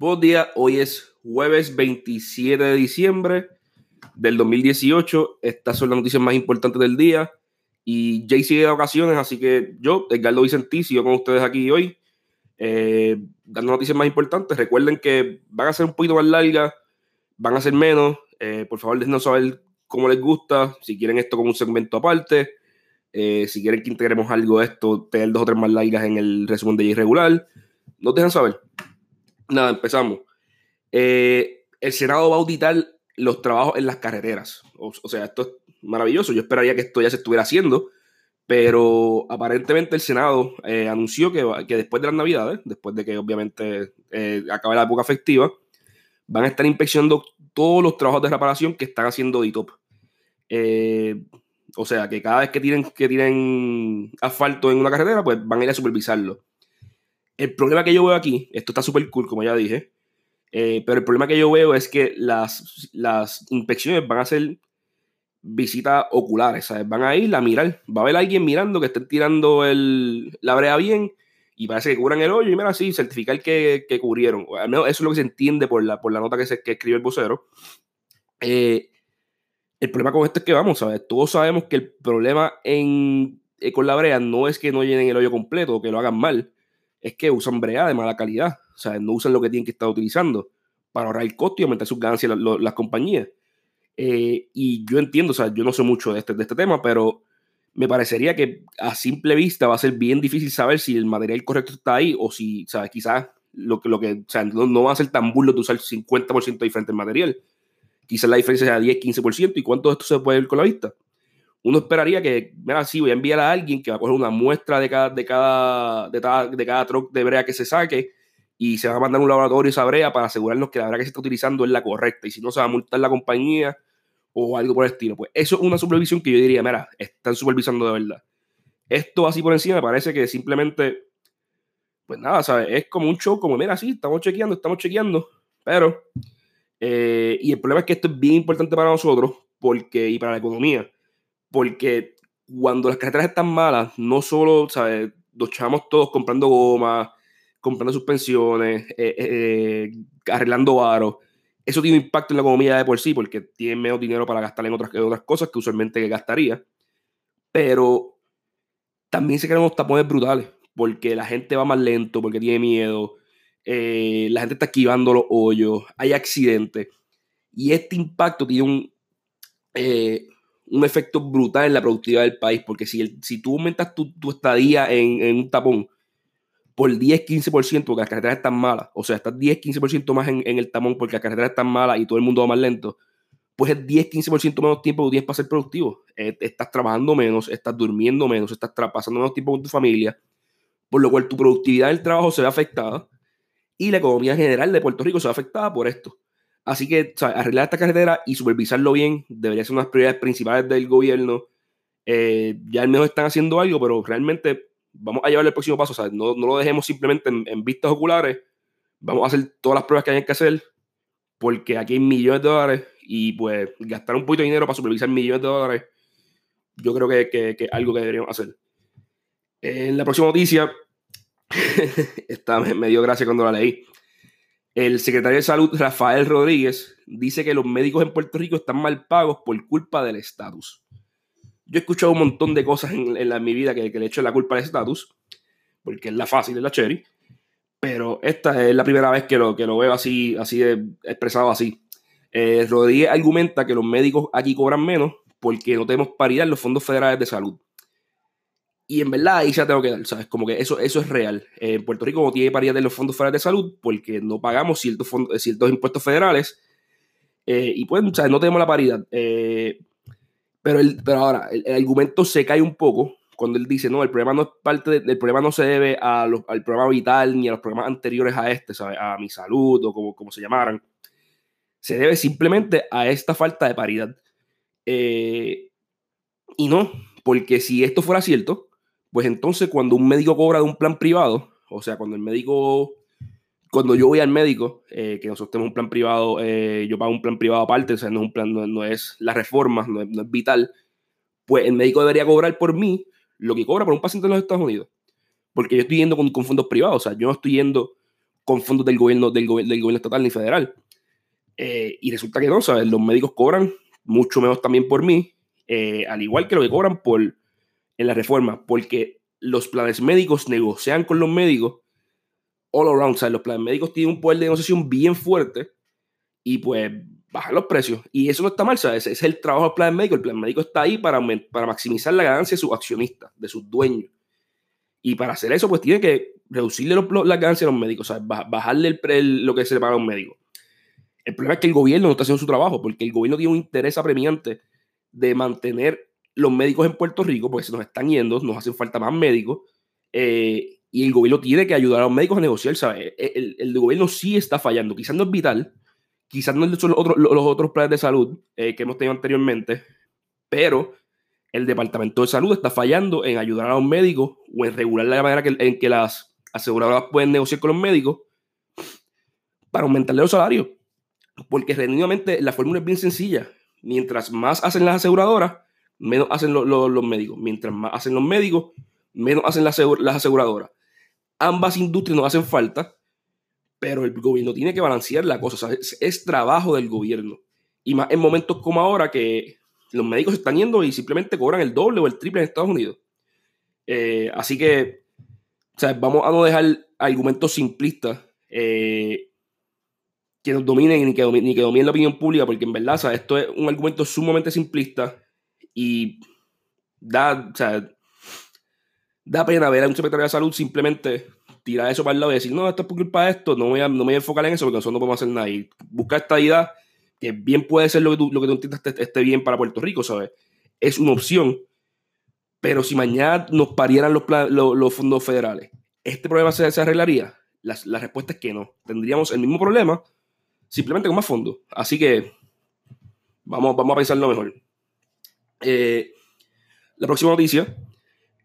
Buenos días, hoy es jueves 27 de diciembre del 2018. Estas son las noticias más importantes del día. Y Jay sigue de ocasiones, así que yo, Edgardo Vicentí, sigo con ustedes aquí hoy, eh, dando noticias más importantes. Recuerden que van a ser un poquito más largas, van a ser menos. Eh, por favor, déjenos saber cómo les gusta, si quieren esto como un segmento aparte, eh, si quieren que integremos algo de esto, tener dos o tres más largas en el resumen de Jay regular. Nos dejan saber. Nada, empezamos. Eh, el Senado va a auditar los trabajos en las carreteras. O, sea, esto es maravilloso. Yo esperaría que esto ya se estuviera haciendo, pero aparentemente el Senado eh, anunció que, que, después de las Navidades, después de que obviamente eh, acabe la época efectiva, van a estar inspeccionando todos los trabajos de reparación que están haciendo DITOP. o sea, que cada vez que tienen, que tienen asfalto en una carretera, pues van a ir a supervisarlo. El problema que yo veo aquí, esto está súper cool, como ya dije, eh, pero el problema que yo veo es que las, las inspecciones van a ser visitas oculares, ¿sabes? Van a ir a mirar, va a haber alguien mirando que estén tirando el, la brea bien y parece que cubran el hoyo y mira así, certificar que, que cubrieron. al menos eso es lo que se entiende por la, por la nota que, se, que escribe el vocero. Eh, el problema con esto es que vamos, ¿sabes? Todos sabemos que el problema en, eh, con la brea no es que no llenen el hoyo completo o que lo hagan mal, es que usan brea de mala calidad. O sea, no usan lo que tienen que estar utilizando para ahorrar el costo y aumentar sus ganancias las, compañías. Eh, y yo entiendo, o sea, yo no sé mucho de este, de este tema, pero me parecería que a simple vista va a ser bien difícil saber si el material correcto está ahí o si, ¿sabes? Quizás lo que, lo que, o sea, no, va a ser tan burlo de usar 50% diferente material. Quizás la diferencia sea 10, 15% y cuánto de esto se puede ver con la vista uno esperaría que, mira, sí, voy a enviar a alguien que va a coger una muestra de cada, de cada, de cada, de cada truck de brea que se saque y se va a mandar a un laboratorio esa brea para asegurarnos que la brea que se está utilizando es la correcta y si no se va a multar la compañía o algo por el estilo. Pues eso es una supervisión que yo diría, mira, están supervisando de verdad. Esto así por encima me parece que simplemente, pues nada, ¿sabes? Es como un show, como, mira, sí, estamos chequeando, estamos chequeando, pero, eh, y el problema es que esto es bien importante para nosotros porque, y para la economía porque cuando las carreteras están malas, no solo, ¿sabes? Los chavamos todos comprando gomas, comprando suspensiones, eh, eh, eh, arreglando varos. Eso tiene un impacto en la economía de por sí, porque tienen menos dinero para gastar en otras, otras cosas que usualmente gastaría. Pero también se crean unos tapones brutales, porque la gente va más lento, porque tiene miedo, la gente está esquivando los hoyos, hay accidentes. Y este impacto tiene un, un efecto brutal en la productividad del país, porque si, si tú aumentas tu, estadía en, un tapón por 10-15%, porque las carreteras están malas, o sea, estás 10-15% más en, el tapón porque las carreteras están malas y todo el mundo va más lento, pues es 10-15% menos tiempo que tienes para ser productivo. Eh, estás trabajando menos, estás durmiendo menos, estás pasando menos tiempo con tu familia, por lo cual tu productividad del trabajo se ve afectada y la economía general de Puerto Rico se ve afectada por esto. Así que arreglar esta carretera y supervisarlo bien debería ser una de las prioridades principales del gobierno. Eh, ya al menos están haciendo algo, pero realmente vamos a llevar el próximo paso. no, no, lo dejemos simplemente en, vistas oculares. Vamos a hacer todas las pruebas que hay que hacer, porque aquí hay millones de dólares y pues gastar un poquito de dinero para supervisar millones de dólares, yo creo que, que, es algo que deberíamos hacer. En la próxima noticia, esta me dio gracia cuando la leí. El secretario de Salud, Rafael Rodríguez, dice que los médicos en Puerto Rico están mal pagos por culpa del estatus. Yo he escuchado un montón de cosas en, mi vida que, le echo la culpa al estatus, porque es la fácil, es la cherry, pero esta es la primera vez que lo, que lo veo así, así expresado así. Eh, Rodríguez argumenta que los médicos aquí cobran menos porque no tenemos paridad en los fondos federales de salud. Y en verdad ahí ya tengo que dar, ¿sabes? Como que eso, eso es real. en Puerto Rico no tiene paridad en los fondos federales de salud porque no pagamos ciertos, fondos, ciertos impuestos federales eh, y pues, ¿sabes? No tenemos la paridad. Eh, pero, el, pero ahora, el, argumento se cae un poco cuando él dice, no, el problema no es parte del problema no se debe a al programa vital ni a los programas anteriores a este, ¿sabes? A mi salud o como, como se llamaran. Se debe simplemente a esta falta de paridad. Eh, y no, porque si esto fuera cierto, pues entonces cuando un médico cobra de un plan privado, o sea, cuando el médico, cuando yo voy al médico, eh, que nosotros tenemos un plan privado, eh, yo pago un plan privado aparte, o sea, no es un plan, no, es la reforma, no es, vital, pues el médico debería cobrar por mí lo que cobra por un paciente en los Estados Unidos. Porque yo estoy yendo con, fondos privados, o sea, yo no estoy yendo con fondos del gobierno, del, del gobierno estatal ni federal. Eh, y resulta que no, ¿sabes? Los médicos cobran mucho menos también por mí, al igual que lo que cobran por, en la reforma, porque los planes médicos negocian con los médicos all around, ¿sabes? Los planes médicos tienen un poder de negociación bien fuerte y pues bajan los precios. Y eso no está mal, ¿sabes? Ese es el trabajo del plan médico. El plan médico está ahí para, para maximizar la ganancia de sus accionistas, de sus dueños. Y para hacer eso, pues tiene que reducirle los, las ganancias a los médicos, ¿sabes? Bajarle el, lo que se le paga a un médico. El problema es que el gobierno no está haciendo su trabajo, porque el gobierno tiene un interés apremiante de mantener los médicos en Puerto Rico, porque se nos están yendo, nos hacen falta más médicos, eh, y el gobierno tiene que ayudar a los médicos a negociar, ¿sabes? El, el, gobierno sí está fallando, quizás no es vital, quizás no son los otros, los otros planes de salud eh, que hemos tenido anteriormente, pero el Departamento de Salud está fallando en ayudar a los médicos o en regular la manera en que las aseguradoras pueden negociar con los médicos para aumentarle los salarios. Porque genuinamente la fórmula es bien sencilla. Mientras más hacen las aseguradoras, menos hacen los médicos. Mientras más hacen los médicos, menos hacen las, aseguradoras. Ambas industrias no hacen falta, pero el gobierno tiene que balancear la cosa. es, trabajo del gobierno. Y más en momentos como ahora que los médicos están yendo y simplemente cobran el doble o el triple en Estados Unidos. Eh, así que, vamos a no dejar argumentos simplistas eh, que nos dominen ni que, ni que dominen la opinión pública, porque en verdad, esto es un argumento sumamente simplista y da, da pena ver a un secretario de salud simplemente tirar eso para el lado y decir, no, esto es por culpa de esto, no voy a, no me voy a enfocar en eso porque nosotros no podemos hacer nada. Y buscar esta idea, que bien puede ser lo que tú, lo que tú entiendas esté, bien para Puerto Rico, ¿sabes? Es una opción. Pero si mañana nos parieran los, los, fondos federales, ¿este problema se, se arreglaría? La, la, respuesta es que no. Tendríamos el mismo problema, simplemente con más fondos. Así que vamos, vamos a pensarlo mejor. Eh, la próxima noticia,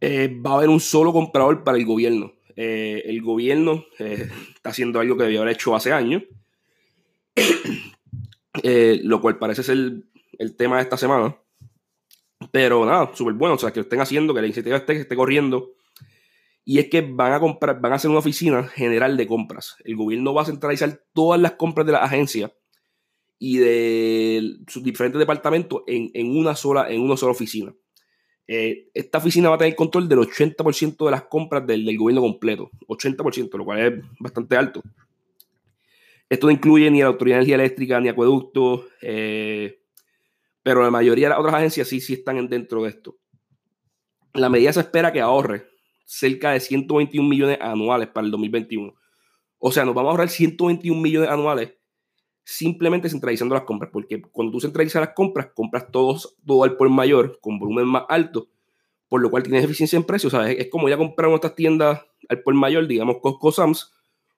eh, va a haber un solo comprador para el gobierno. Eh, el gobierno está haciendo algo que debió haber hecho hace años, lo cual parece ser el, tema de esta semana. Pero nada, súper bueno, o sea, que lo estén haciendo, que la iniciativa esté, esté corriendo. Y es que van a comprar, van a hacer una oficina general de compras. El gobierno va a centralizar todas las compras de la agencia y de sus diferentes departamentos en, una, sola, en una sola oficina. Eh, esta oficina va a tener control del 80% de las compras del, gobierno completo. 80%, lo cual es bastante alto. Esto no incluye ni la Autoridad de Energía Eléctrica ni Acueducto, eh, pero la mayoría de las otras agencias sí, sí están dentro de esto. La medida se espera que ahorre cerca de 121 millones anuales para el 2021. O sea, nos vamos a ahorrar 121 millones anuales simplemente centralizando las compras, porque cuando tú centralizas las compras, compras todos, todo al por mayor, con volumen más alto, por lo cual tienes eficiencia en precios. Es como ya comprar en tiendas al por mayor, digamos Costco Sams,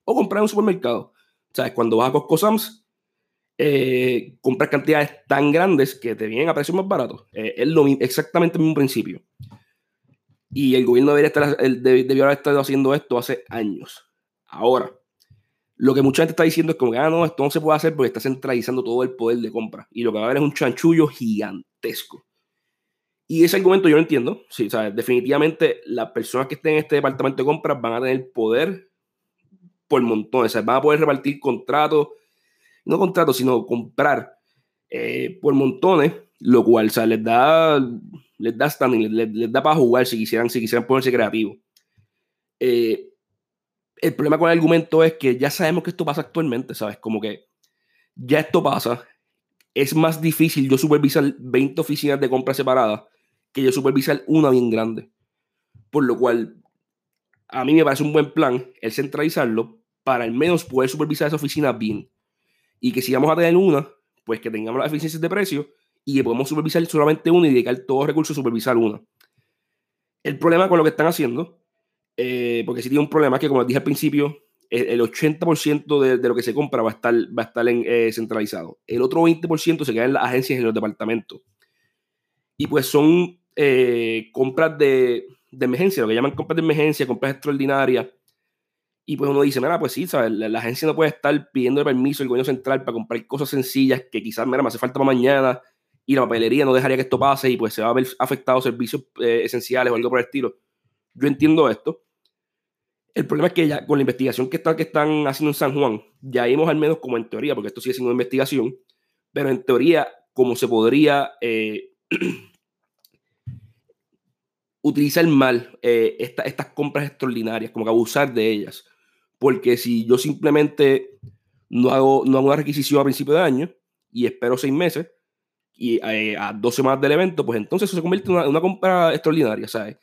o comprar en un supermercado. ¿Sabes? Cuando vas a Costco Sams, eh, compras cantidades tan grandes que te vienen a precios más baratos. Eh, es lo, exactamente el mismo principio. Y el gobierno debería estar, debió haber estado haciendo esto hace años. Ahora, lo que mucha gente está diciendo es como que, ah, no, esto no se puede hacer porque está centralizando todo el poder de compra. Y lo que va a haber es un chanchullo gigantesco. Y ese argumento yo no entiendo. Sí, o definitivamente las personas que estén en este departamento de compras van a tener poder por montones. O sea, van a poder repartir contratos, no contratos, sino comprar eh, por montones, lo cual o sea, les da les da standing, les, da para jugar si quisieran, si quisieran ponerse creativos. Eh, el problema con el argumento es que ya sabemos que esto pasa actualmente, ¿sabes? Como que ya esto pasa. Es más difícil yo supervisar 20 oficinas de compra separadas que yo supervisar una bien grande. Por lo cual, a mí me parece un buen plan el centralizarlo para al menos poder supervisar esa oficina bien. Y que si vamos a tener una, pues que tengamos las eficiencias de precio y que podemos supervisar solamente una y dedicar todos los recursos a supervisar una. El problema con lo que están haciendo eh, porque si tiene un problema que, como les dije al principio, el, 80% de, de, lo que se compra va a estar, va a estar eh, centralizado. El otro 20% se queda en las agencias y en los departamentos. Y pues son eh, compras de, emergencia, lo que llaman compras de emergencia, compras extraordinarias. Y pues uno dice, mira, pues sí, ¿sabes? La, agencia no puede estar pidiendo permiso al gobierno central para comprar cosas sencillas que quizás, mira, me hace falta para mañana y la papelería no dejaría que esto pase y pues se va a ver afectado servicios esenciales o algo por el estilo. Yo entiendo esto. El problema es que ya con la investigación que, está, que están haciendo en San Juan, ya vimos al menos como en teoría, porque esto sigue siendo una investigación, pero en teoría, como se podría eh, utilizar mal eh, estas compras extraordinarias, como que abusar de ellas. Porque si yo simplemente no hago, no hago una requisición a principio de año y espero seis meses y eh, a dos semanas del evento, pues entonces eso se convierte en una, compra extraordinaria, ¿sabes?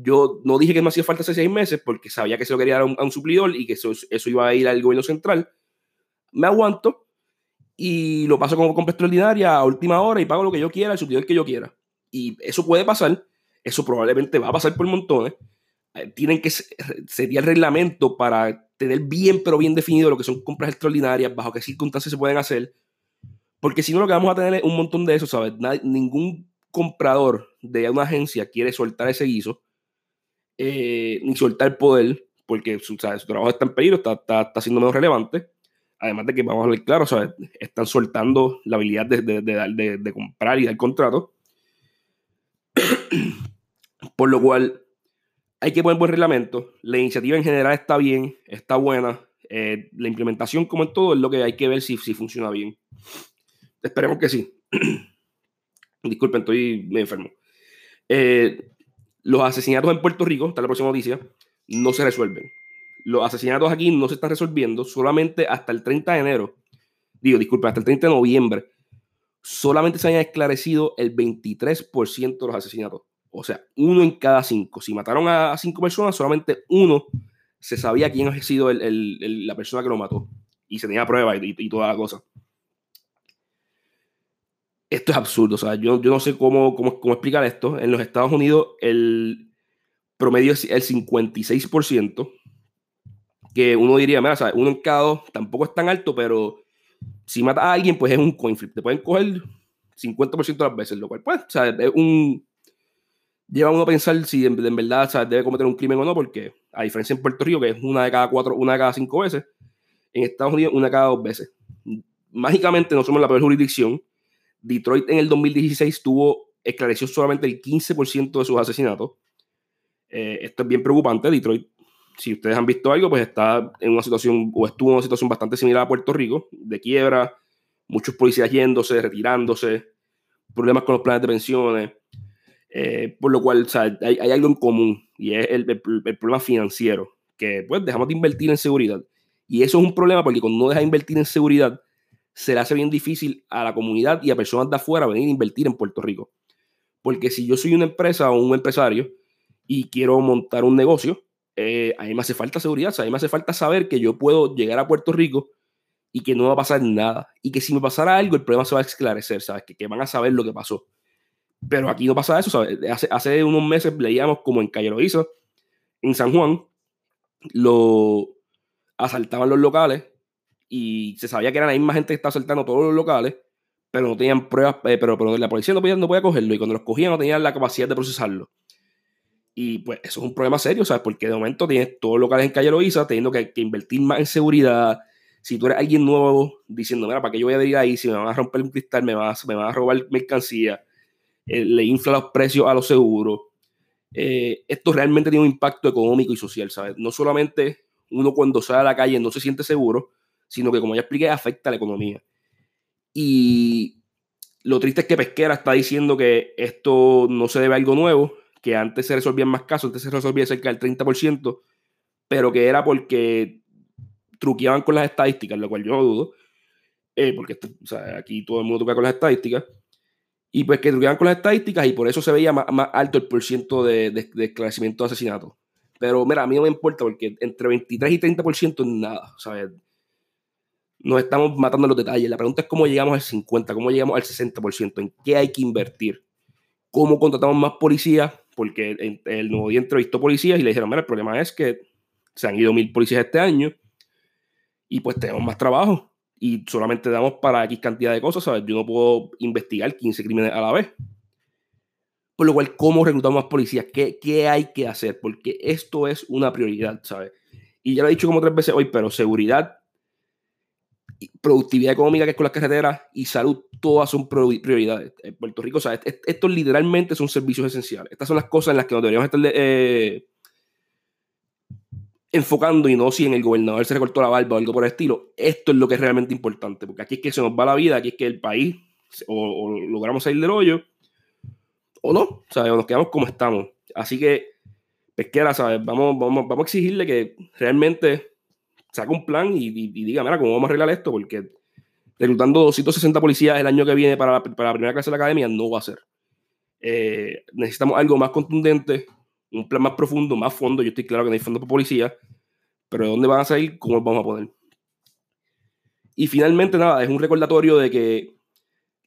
Yo no dije que me hacía falta hace seis meses porque sabía que se lo quería dar a un, suplidor y que eso, eso, iba a ir al gobierno central. Me aguanto y lo paso como compra extraordinaria a última hora y pago lo que yo quiera, el suplidor que yo quiera. Y eso puede pasar, eso probablemente va a pasar por montones. Eh, tienen que sería el reglamento para tener bien, pero bien definido lo que son compras extraordinarias, bajo qué circunstancias se pueden hacer. Porque si no, lo que vamos a tener es un montón de eso, ¿sabes? ningún comprador de una agencia quiere soltar ese guiso eh, ni soltar poder, porque su, trabajo está en peligro, está, está, siendo menos relevante. Además de que, vamos a ver claro, están soltando la habilidad de, de, de, comprar y dar contrato. Por lo cual, hay que poner buen reglamento. La iniciativa en general está bien, está buena. Eh, la implementación, como en todo, es lo que hay que ver si, si funciona bien. Esperemos que sí. Disculpen, estoy me enfermo. Eh, los asesinatos en Puerto Rico, está la próxima noticia, no se resuelven. Los asesinatos aquí no se están resolviendo solamente hasta el 30 de enero. Digo, disculpe, hasta el 30 de noviembre. Solamente se han esclarecido el 23% de los asesinatos. O sea, uno en cada cinco. Si mataron a cinco personas, solamente uno se sabía quién ha sido la persona que lo mató. Y se tenía prueba y, y, toda la cosa. Esto es absurdo. O sea, yo, yo no sé cómo, cómo, cómo, explicar esto. En los Estados Unidos, el promedio es el 56%. Que uno diría, mira, o uno en cada dos tampoco es tan alto, pero si mata a alguien, pues es un coin flip. Te pueden coger 50% de las veces, lo cual, pues, o sea, es un lleva uno a pensar si en, verdad debe cometer un crimen o no, porque a diferencia en Puerto Rico, que es una de cada cuatro, una de cada cinco veces, en Estados Unidos una de cada dos veces. Mágicamente no somos la peor jurisdicción. Detroit en el 2016 tuvo, esclareció solamente el 15% de sus asesinatos. Eh, esto es bien preocupante. Detroit, si ustedes han visto algo, pues está en una situación, o estuvo en una situación bastante similar a Puerto Rico, de quiebra, muchos policías yéndose, retirándose, problemas con los planes de pensiones. Eh, por lo cual hay, algo en común y es el, problema financiero, que pues dejamos de invertir en seguridad. Y eso es un problema porque cuando uno deja de invertir en seguridad, se le hace bien difícil a la comunidad y a personas de afuera venir a invertir en Puerto Rico. Porque si yo soy una empresa o un empresario y quiero montar un negocio, eh, a mí me hace falta seguridad, a mí me hace falta saber que yo puedo llegar a Puerto Rico y que no va a pasar nada. Y que si me pasara algo, el problema se va a esclarecer, ¿sabes? Que, van a saber lo que pasó. Pero aquí no pasa eso, Hace, hace unos meses leíamos como en Calle Loiza, en San Juan, lo asaltaban los locales y se sabía que era la misma gente que estaba asaltando todos los locales, pero no tenían pruebas, eh, pero, la policía no podía, no podía cogerlo y cuando los cogían no tenían la capacidad de procesarlo. Y pues eso es un problema serio, ¿sabes? Porque de momento tienes todos los locales en Calle Loiza teniendo que, invertir más en seguridad. Si tú eres alguien nuevo diciendo, mira, ¿para qué yo voy a venir ahí? Si me van a romper un cristal, me van a, me van a robar mercancía eh, le infla los precios a los seguros. Eh, esto realmente tiene un impacto económico y social, ¿sabes? No solamente uno cuando sale a la calle no se siente seguro, sino que como ya expliqué, afecta a la economía. Y lo triste es que Pesquera está diciendo que esto no se debe a algo nuevo, que antes se resolvían más casos, antes se resolvía cerca del 30%, pero que era porque truqueaban con las estadísticas, lo cual yo no dudo, eh, porque aquí todo el mundo toca con las estadísticas, y pues que truqueaban con las estadísticas y por eso se veía más, alto el porciento de, de, de esclarecimiento de asesinatos. Pero mira, a mí no me importa porque entre 23 y 30% es nada, ¿sabes? Nos estamos matando los detalles. La pregunta es cómo llegamos al 50, cómo llegamos al 60%, en qué hay que invertir, cómo contratamos más policías, porque el nuevo día entrevistó policías y le dijeron, mira, el problema es que se han ido mil policías este año y pues tenemos más trabajo y solamente damos para X cantidad de cosas, ¿sabes? Yo no puedo investigar 15 crímenes a la vez. Por lo cual, ¿cómo reclutamos más policías? ¿Qué, ¿Qué, hay que hacer? Porque esto es una prioridad, ¿sabes? Y ya lo he dicho como tres veces hoy, pero seguridad, productividad económica, que es con las carreteras, y salud, todas son prioridades. En Puerto Rico, ¿sabes? Estos literalmente son servicios esenciales. Estas son las cosas en las que nos deberíamos estar eh, enfocando y no si en el gobernador se recortó la barba o algo por el estilo. Esto es lo que es realmente importante, porque aquí es que se nos va la vida, aquí es que el país o, logramos salir del hoyo o no, o sea, nos quedamos como estamos. Así que, pesquera, ¿sabes? Vamos, vamos, vamos a exigirle que realmente saque un plan y, diga, mira, ¿cómo vamos a arreglar esto? Porque reclutando 260 policías el año que viene para la, primera clase de la academia no va a ser. Eh, necesitamos algo más contundente, un plan más profundo, más fondo. Yo estoy claro que no hay fondo para policía, pero ¿de dónde van a salir? ¿Cómo los vamos a poner? Y finalmente, nada, es un recordatorio de que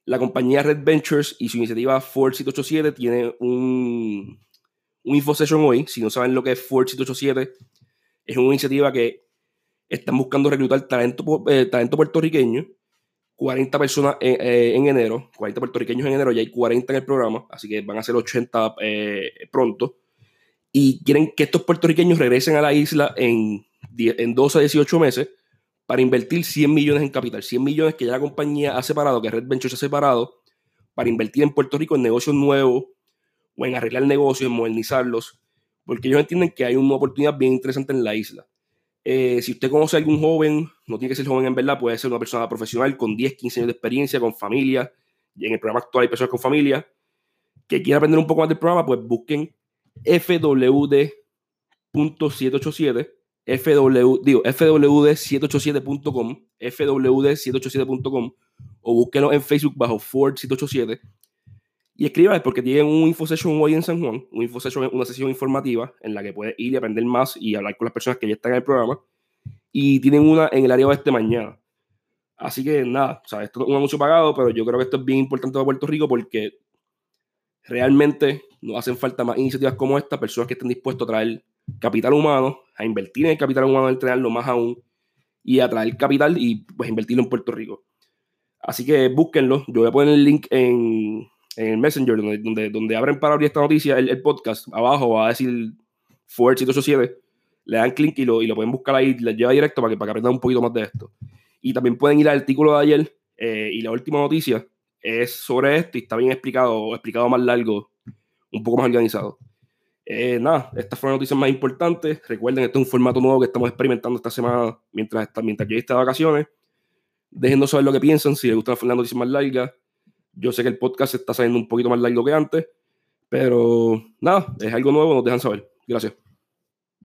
la compañía Red Ventures y su iniciativa Ford 787 tiene un, un info session hoy. Si no saben lo que es Ford 787, es una iniciativa que están buscando reclutar talento, eh, talento puertorriqueño 40 personas eh, en, enero, 40 puertorriqueños en enero, ya hay 40 en el programa, así que van a ser 80 eh, pronto. Y quieren que estos puertorriqueños regresen a la isla en, en 12 a 18 meses para invertir 100 millones en capital. 100 millones que ya la compañía ha separado, que Red Ventures ha separado, para invertir en Puerto Rico en negocios nuevos o en arreglar negocios, en modernizarlos, porque ellos entienden que hay una oportunidad bien interesante en la isla. Eh, si usted conoce a algún joven, no tiene que ser joven en verdad, puede ser una persona profesional con 10, 15 años de experiencia, con familia, y en el programa actual hay personas con familia, que quiera aprender un poco más del programa, pues busquen fwd.787, fw, digo, fwd787.com, fwd787.com, o búsquenlo en Facebook bajo Ford 787 y escriba porque tienen un info session hoy en San Juan, un info session, una sesión informativa en la que puedes ir y aprender más y hablar con las personas que ya están en el programa. Y tienen una en el área oeste mañana. Así que nada, o esto es un anuncio pagado, pero yo creo que esto es bien importante para Puerto Rico porque realmente nos hacen falta más iniciativas como esta, personas que estén dispuestos a traer capital humano, a invertir en el capital humano, a entrenarlo más aún y a traer capital y pues invertirlo en Puerto Rico. Así que búsquenlo. Yo voy a poner el link en, en el Messenger, donde, donde, donde abren para abrir esta noticia, el, podcast, abajo va a decir Ford 787, le dan clic y lo, y lo pueden buscar ahí, les lleva directo para que, para que aprendan un poquito más de esto. Y también pueden ir al artículo de ayer eh, y la última noticia es sobre esto y está bien explicado, explicado más largo, un poco más organizado. Eh, nada, estas fueron las noticias más importantes. Recuerden, este es un formato nuevo que estamos experimentando esta semana mientras, mientras yo esté de vacaciones. Déjenos saber lo que piensan, si les gustan las noticias más largas yo sé que el podcast está saliendo un poquito más largo que antes, pero nada, es algo nuevo, nos dejan saber. Gracias.